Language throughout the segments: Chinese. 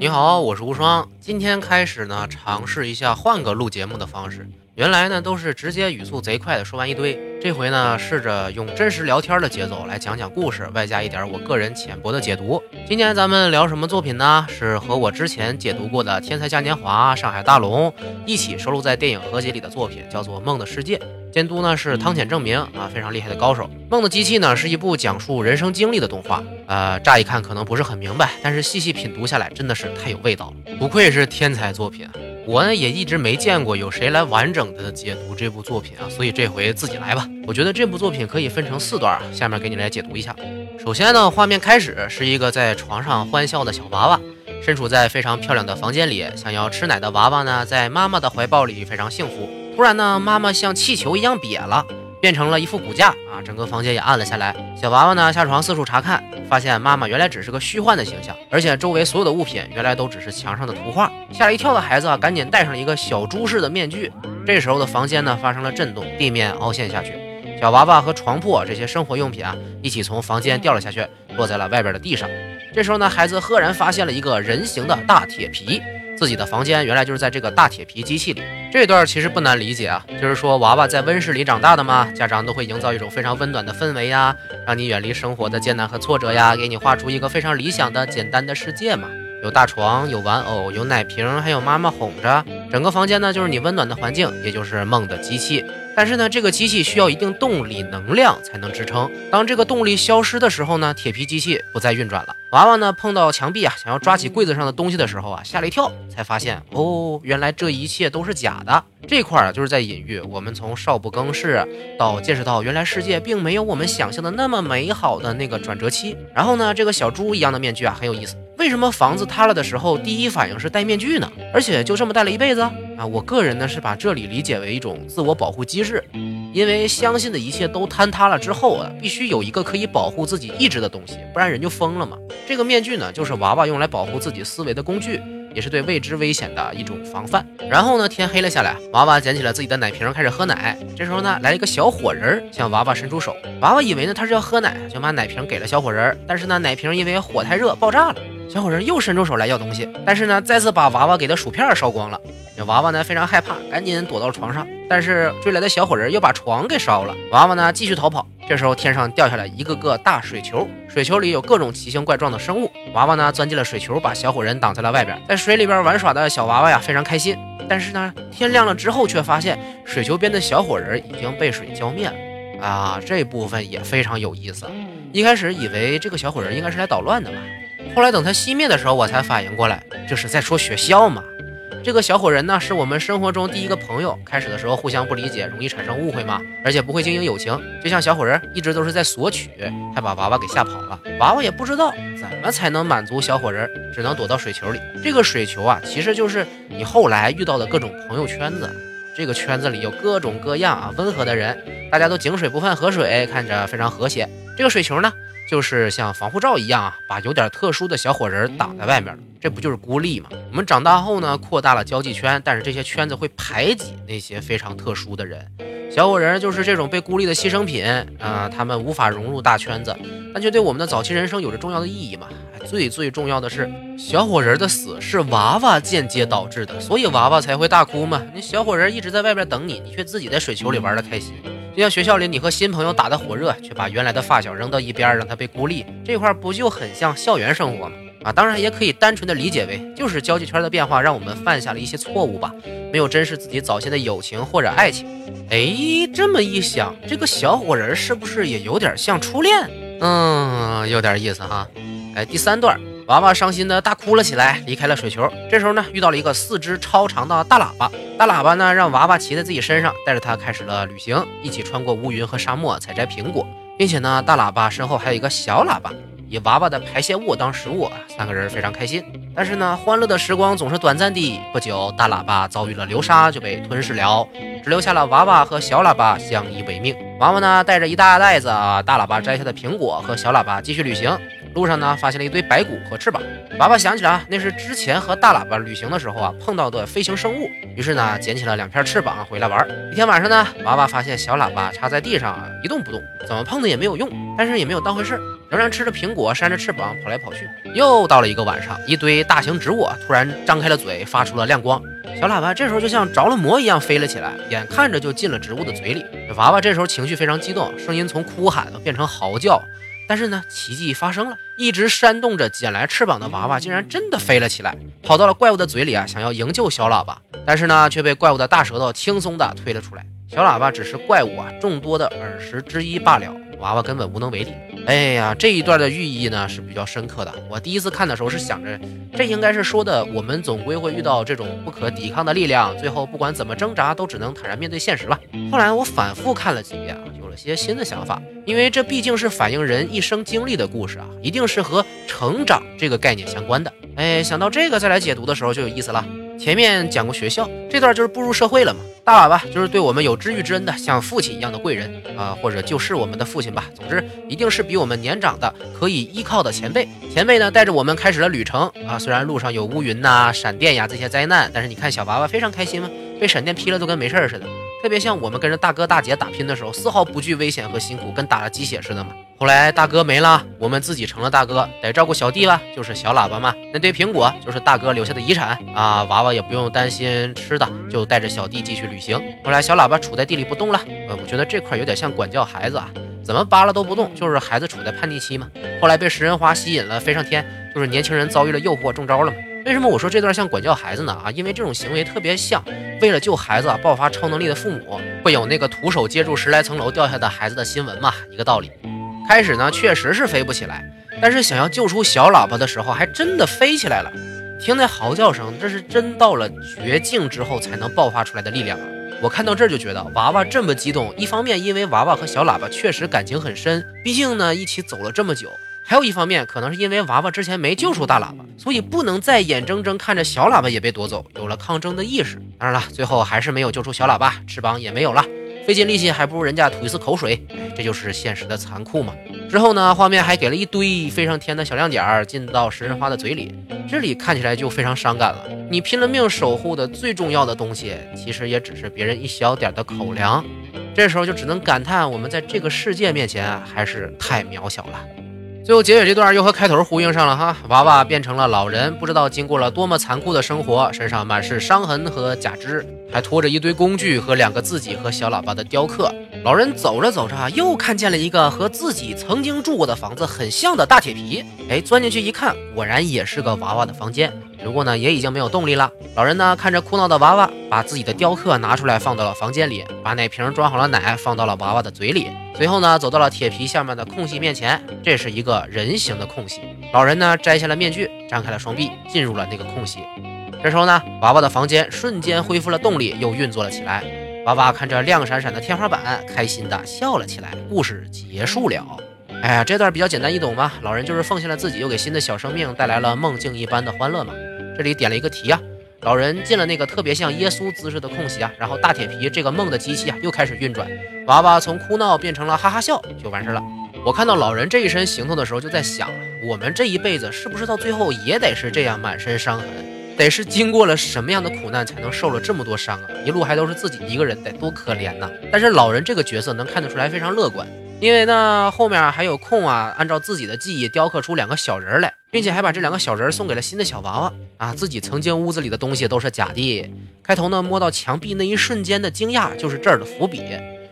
你好，我是无双。今天开始呢，尝试一下换个录节目的方式。原来呢都是直接语速贼快的说完一堆，这回呢试着用真实聊天的节奏来讲讲故事，外加一点我个人浅薄的解读。今天咱们聊什么作品呢？是和我之前解读过的《天才嘉年华》《上海大龙》一起收录在电影合集里的作品，叫做《梦的世界》。监督呢是汤浅证明啊，非常厉害的高手。《梦的机器》呢是一部讲述人生经历的动画，呃，乍一看可能不是很明白，但是细细品读下来真的是太有味道了，不愧是天才作品。我呢也一直没见过有谁来完整的解读这部作品啊，所以这回自己来吧。我觉得这部作品可以分成四段啊，下面给你来解读一下。首先呢，画面开始是一个在床上欢笑的小娃娃，身处在非常漂亮的房间里，想要吃奶的娃娃呢，在妈妈的怀抱里非常幸福。突然呢，妈妈像气球一样瘪了，变成了一副骨架啊，整个房间也暗了下来。小娃娃呢下床四处查看，发现妈妈原来只是个虚幻的形象，而且周围所有的物品原来都只是墙上的图画。吓了一跳的孩子啊，赶紧戴上了一个小猪式的面具。这时候的房间呢发生了震动，地面凹陷下去，小娃娃和床铺啊这些生活用品啊一起从房间掉了下去，落在了外边的地上。这时候呢，孩子赫然发现了一个人形的大铁皮。自己的房间原来就是在这个大铁皮机器里，这段其实不难理解啊，就是说娃娃在温室里长大的嘛，家长都会营造一种非常温暖的氛围呀，让你远离生活的艰难和挫折呀，给你画出一个非常理想的简单的世界嘛，有大床，有玩偶，有奶瓶，还有妈妈哄着，整个房间呢就是你温暖的环境，也就是梦的机器。但是呢，这个机器需要一定动力能量才能支撑。当这个动力消失的时候呢，铁皮机器不再运转了。娃娃呢碰到墙壁啊，想要抓起柜子上的东西的时候啊，吓了一跳，才发现哦，原来这一切都是假的。这块啊，就是在隐喻我们从少不更事到见识到原来世界并没有我们想象的那么美好的那个转折期。然后呢，这个小猪一样的面具啊，很有意思。为什么房子塌了的时候第一反应是戴面具呢？而且就这么戴了一辈子啊！我个人呢是把这里理解为一种自我保护机制，因为相信的一切都坍塌了之后啊，必须有一个可以保护自己意志的东西，不然人就疯了嘛。这个面具呢，就是娃娃用来保护自己思维的工具，也是对未知危险的一种防范。然后呢，天黑了下来，娃娃捡起了自己的奶瓶，开始喝奶。这时候呢，来了一个小火人向娃娃伸出手，娃娃以为呢他是要喝奶，就把奶瓶给了小火人，但是呢，奶瓶因为火太热爆炸了。小火人又伸出手来要东西，但是呢，再次把娃娃给的薯片烧光了。这娃娃呢非常害怕，赶紧躲到床上。但是追来的小火人又把床给烧了。娃娃呢继续逃跑。这时候天上掉下来一个个大水球，水球里有各种奇形怪状的生物。娃娃呢钻进了水球，把小火人挡在了外边。在水里边玩耍的小娃娃呀非常开心。但是呢，天亮了之后却发现水球边的小火人已经被水浇灭了。啊，这部分也非常有意思。一开始以为这个小火人应该是来捣乱的吧。后来等它熄灭的时候，我才反应过来，这是在说学校嘛。这个小火人呢，是我们生活中第一个朋友。开始的时候互相不理解，容易产生误会嘛，而且不会经营友情。就像小火人一直都是在索取，还把娃娃给吓跑了。娃娃也不知道怎么才能满足小火人，只能躲到水球里。这个水球啊，其实就是你后来遇到的各种朋友圈子。这个圈子里有各种各样啊温和的人，大家都井水不犯河水，看着非常和谐。这个水球呢？就是像防护罩一样啊，把有点特殊的小火人挡在外面了，这不就是孤立吗？我们长大后呢，扩大了交际圈，但是这些圈子会排挤那些非常特殊的人。小火人就是这种被孤立的牺牲品啊，他们无法融入大圈子，但却对我们的早期人生有着重要的意义嘛。最最重要的是，小火人的死是娃娃间接导致的，所以娃娃才会大哭嘛。那小火人一直在外边等你，你却自己在水球里玩的开心。就像学校里，你和新朋友打得火热，却把原来的发小扔到一边，让他被孤立，这块不就很像校园生活吗？啊，当然也可以单纯的理解为，就是交际圈的变化让我们犯下了一些错误吧，没有珍视自己早先的友情或者爱情。哎，这么一想，这个小火人是不是也有点像初恋？嗯，有点意思哈。哎，第三段。娃娃伤心的大哭了起来，离开了水球。这时候呢，遇到了一个四肢超长的大喇叭。大喇叭呢，让娃娃骑在自己身上，带着他开始了旅行，一起穿过乌云和沙漠，采摘苹果，并且呢，大喇叭身后还有一个小喇叭，以娃娃的排泄物当食物。三个人非常开心。但是呢，欢乐的时光总是短暂的。不久，大喇叭遭遇了流沙，就被吞噬了，只留下了娃娃和小喇叭相依为命。娃娃呢，带着一大袋子大喇叭摘下的苹果，和小喇叭继续旅行。路上呢发现了一堆白骨和翅膀。娃娃想起来啊，那是之前和大喇叭旅行的时候啊碰到的飞行生物，于是呢捡起了两片翅膀回来玩。一天晚上呢，娃娃发现小喇叭插在地上啊一动不动，怎么碰的也没有用，但是也没有当回事，仍然吃着苹果，扇着翅膀跑来跑去。又到了一个晚上，一堆大型植物突然张开了嘴，发出了亮光。小喇叭这时候就像着了魔一样飞了起来，眼看着就进了植物的嘴里。娃娃这时候情绪非常激动，声音从哭喊变成嚎叫。但是呢，奇迹发生了，一直扇动着捡来翅膀的娃娃竟然真的飞了起来，跑到了怪物的嘴里啊，想要营救小喇叭，但是呢，却被怪物的大舌头轻松的推了出来。小喇叭只是怪物啊众多的耳石之一罢了，娃娃根本无能为力。哎呀，这一段的寓意呢是比较深刻的。我第一次看的时候是想着，这应该是说的我们总归会遇到这种不可抵抗的力量，最后不管怎么挣扎，都只能坦然面对现实吧。后来我反复看了几遍啊，有了些新的想法，因为这毕竟是反映人一生经历的故事啊，一定是和成长这个概念相关的。哎，想到这个再来解读的时候就有意思了。前面讲过学校这段就是步入社会了嘛，大喇叭就是对我们有知遇之恩的，像父亲一样的贵人啊，或者就是我们的父亲吧。总之，一定是比我们年长的可以依靠的前辈。前辈呢，带着我们开始了旅程啊。虽然路上有乌云呐、闪电呀这些灾难，但是你看小娃娃非常开心吗，被闪电劈了都跟没事似的。特别像我们跟着大哥大姐打拼的时候，丝毫不惧危险和辛苦，跟打了鸡血似的嘛。后来大哥没了，我们自己成了大哥，得照顾小弟吧，就是小喇叭嘛。那堆苹果就是大哥留下的遗产啊，娃娃也不用担心吃的，就带着小弟继续旅行。后来小喇叭杵在地里不动了，呃，我觉得这块有点像管教孩子啊，怎么扒拉都不动，就是孩子处在叛逆期嘛。后来被食人花吸引了，飞上天，就是年轻人遭遇了诱惑，中招了嘛。为什么我说这段像管教孩子呢？啊，因为这种行为特别像为了救孩子啊爆发超能力的父母会有那个徒手接住十来层楼掉下的孩子的新闻嘛，一个道理。开始呢确实是飞不起来，但是想要救出小喇叭的时候，还真的飞起来了。听那嚎叫声，这是真到了绝境之后才能爆发出来的力量啊！我看到这儿就觉得娃娃这么激动，一方面因为娃娃和小喇叭确实感情很深，毕竟呢一起走了这么久。还有一方面，可能是因为娃娃之前没救出大喇叭，所以不能再眼睁睁看着小喇叭也被夺走，有了抗争的意识。当然了，最后还是没有救出小喇叭，翅膀也没有了，费尽力气还不如人家吐一次口水。哎，这就是现实的残酷嘛。之后呢，画面还给了一堆飞上天的小亮点儿进到食人花的嘴里，这里看起来就非常伤感了。你拼了命守护的最重要的东西，其实也只是别人一小点的口粮。这时候就只能感叹，我们在这个世界面前啊，还是太渺小了。最后结尾这段又和开头呼应上了哈，娃娃变成了老人，不知道经过了多么残酷的生活，身上满是伤痕和假肢，还拖着一堆工具和两个自己和小喇叭的雕刻。老人走着走着，又看见了一个和自己曾经住过的房子很像的大铁皮。哎，钻进去一看，果然也是个娃娃的房间。不过呢，也已经没有动力了。老人呢，看着哭闹的娃娃，把自己的雕刻拿出来放到了房间里，把奶瓶装好了奶放到了娃娃的嘴里。随后呢，走到了铁皮下面的空隙面前，这是一个人形的空隙。老人呢，摘下了面具，张开了双臂，进入了那个空隙。这时候呢，娃娃的房间瞬间恢复了动力，又运作了起来。娃娃看着亮闪闪的天花板，开心的笑了起来。故事结束了。哎呀，这段比较简单易懂嘛。老人就是奉献了自己，又给新的小生命带来了梦境一般的欢乐嘛。这里点了一个题啊，老人进了那个特别像耶稣姿势的空隙啊，然后大铁皮这个梦的机器啊又开始运转，娃娃从哭闹变成了哈哈笑，就完事了。我看到老人这一身行头的时候，就在想，我们这一辈子是不是到最后也得是这样满身伤痕？得是经过了什么样的苦难才能受了这么多伤啊？一路还都是自己一个人，得多可怜呐！但是老人这个角色能看得出来非常乐观，因为呢后面还有空啊，按照自己的记忆雕刻出两个小人来，并且还把这两个小人送给了新的小娃娃啊！自己曾经屋子里的东西都是假的。开头呢摸到墙壁那一瞬间的惊讶就是这儿的伏笔，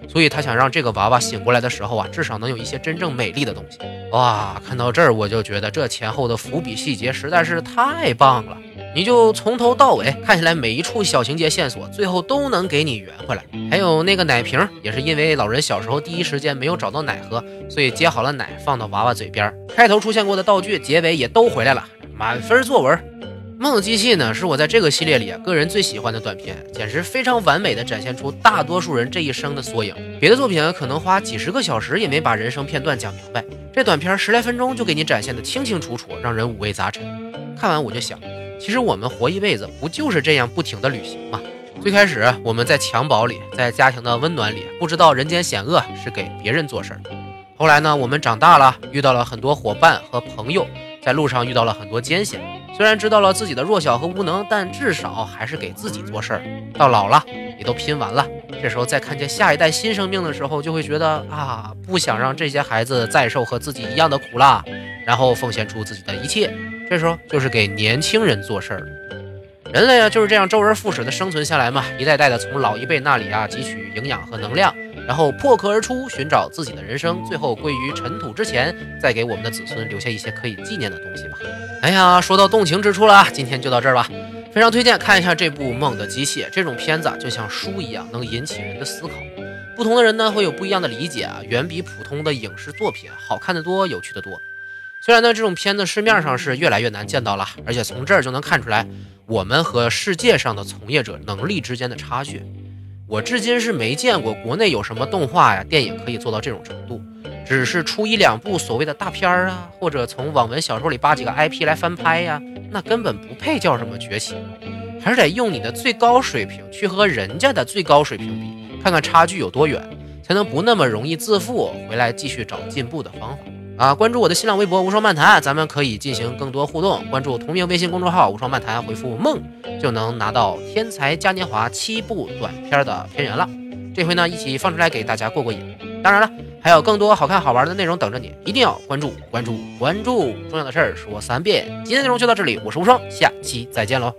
所以他想让这个娃娃醒过来的时候啊，至少能有一些真正美丽的东西。哇，看到这儿我就觉得这前后的伏笔细节实在是太棒了。你就从头到尾看起来，每一处小情节线索，最后都能给你圆回来。还有那个奶瓶，也是因为老人小时候第一时间没有找到奶喝，所以接好了奶放到娃娃嘴边。开头出现过的道具，结尾也都回来了，满分作文。梦机器呢，是我在这个系列里个人最喜欢的短片，简直非常完美的展现出大多数人这一生的缩影。别的作品可能花几十个小时也没把人生片段讲明白，这短片十来分钟就给你展现的清清楚楚，让人五味杂陈。看完我就想。其实我们活一辈子，不就是这样不停的旅行吗？最开始我们在襁褓里，在家庭的温暖里，不知道人间险恶是给别人做事儿。后来呢，我们长大了，遇到了很多伙伴和朋友，在路上遇到了很多艰险。虽然知道了自己的弱小和无能，但至少还是给自己做事儿。到老了，也都拼完了。这时候再看见下一代新生命的时候，就会觉得啊，不想让这些孩子再受和自己一样的苦了，然后奉献出自己的一切。这时候就是给年轻人做事儿。人类啊，就是这样周而复始的生存下来嘛，一代代的从老一辈那里啊汲取营养和能量。然后破壳而出，寻找自己的人生，最后归于尘土之前，再给我们的子孙留下一些可以纪念的东西吧。哎呀，说到动情之处了啊，今天就到这儿吧。非常推荐看一下这部《梦的机械》，这种片子就像书一样，能引起人的思考。不同的人呢，会有不一样的理解啊，远比普通的影视作品好看的多，有趣的多。虽然呢，这种片子市面上是越来越难见到了，而且从这儿就能看出来我们和世界上的从业者能力之间的差距。我至今是没见过国内有什么动画呀、电影可以做到这种程度，只是出一两部所谓的大片儿啊，或者从网文小说里扒几个 IP 来翻拍呀，那根本不配叫什么崛起，还是得用你的最高水平去和人家的最高水平比，看看差距有多远，才能不那么容易自负，回来继续找进步的方法。啊，关注我的新浪微博无双漫谈，咱们可以进行更多互动。关注同名微信公众号无双漫谈，回复梦就能拿到《天才嘉年华》七部短片的片源了。这回呢，一起放出来给大家过过瘾。当然了，还有更多好看好玩的内容等着你，一定要关注关注关注！重要的事儿说三遍。今天内容就到这里，我是无双，下期再见喽。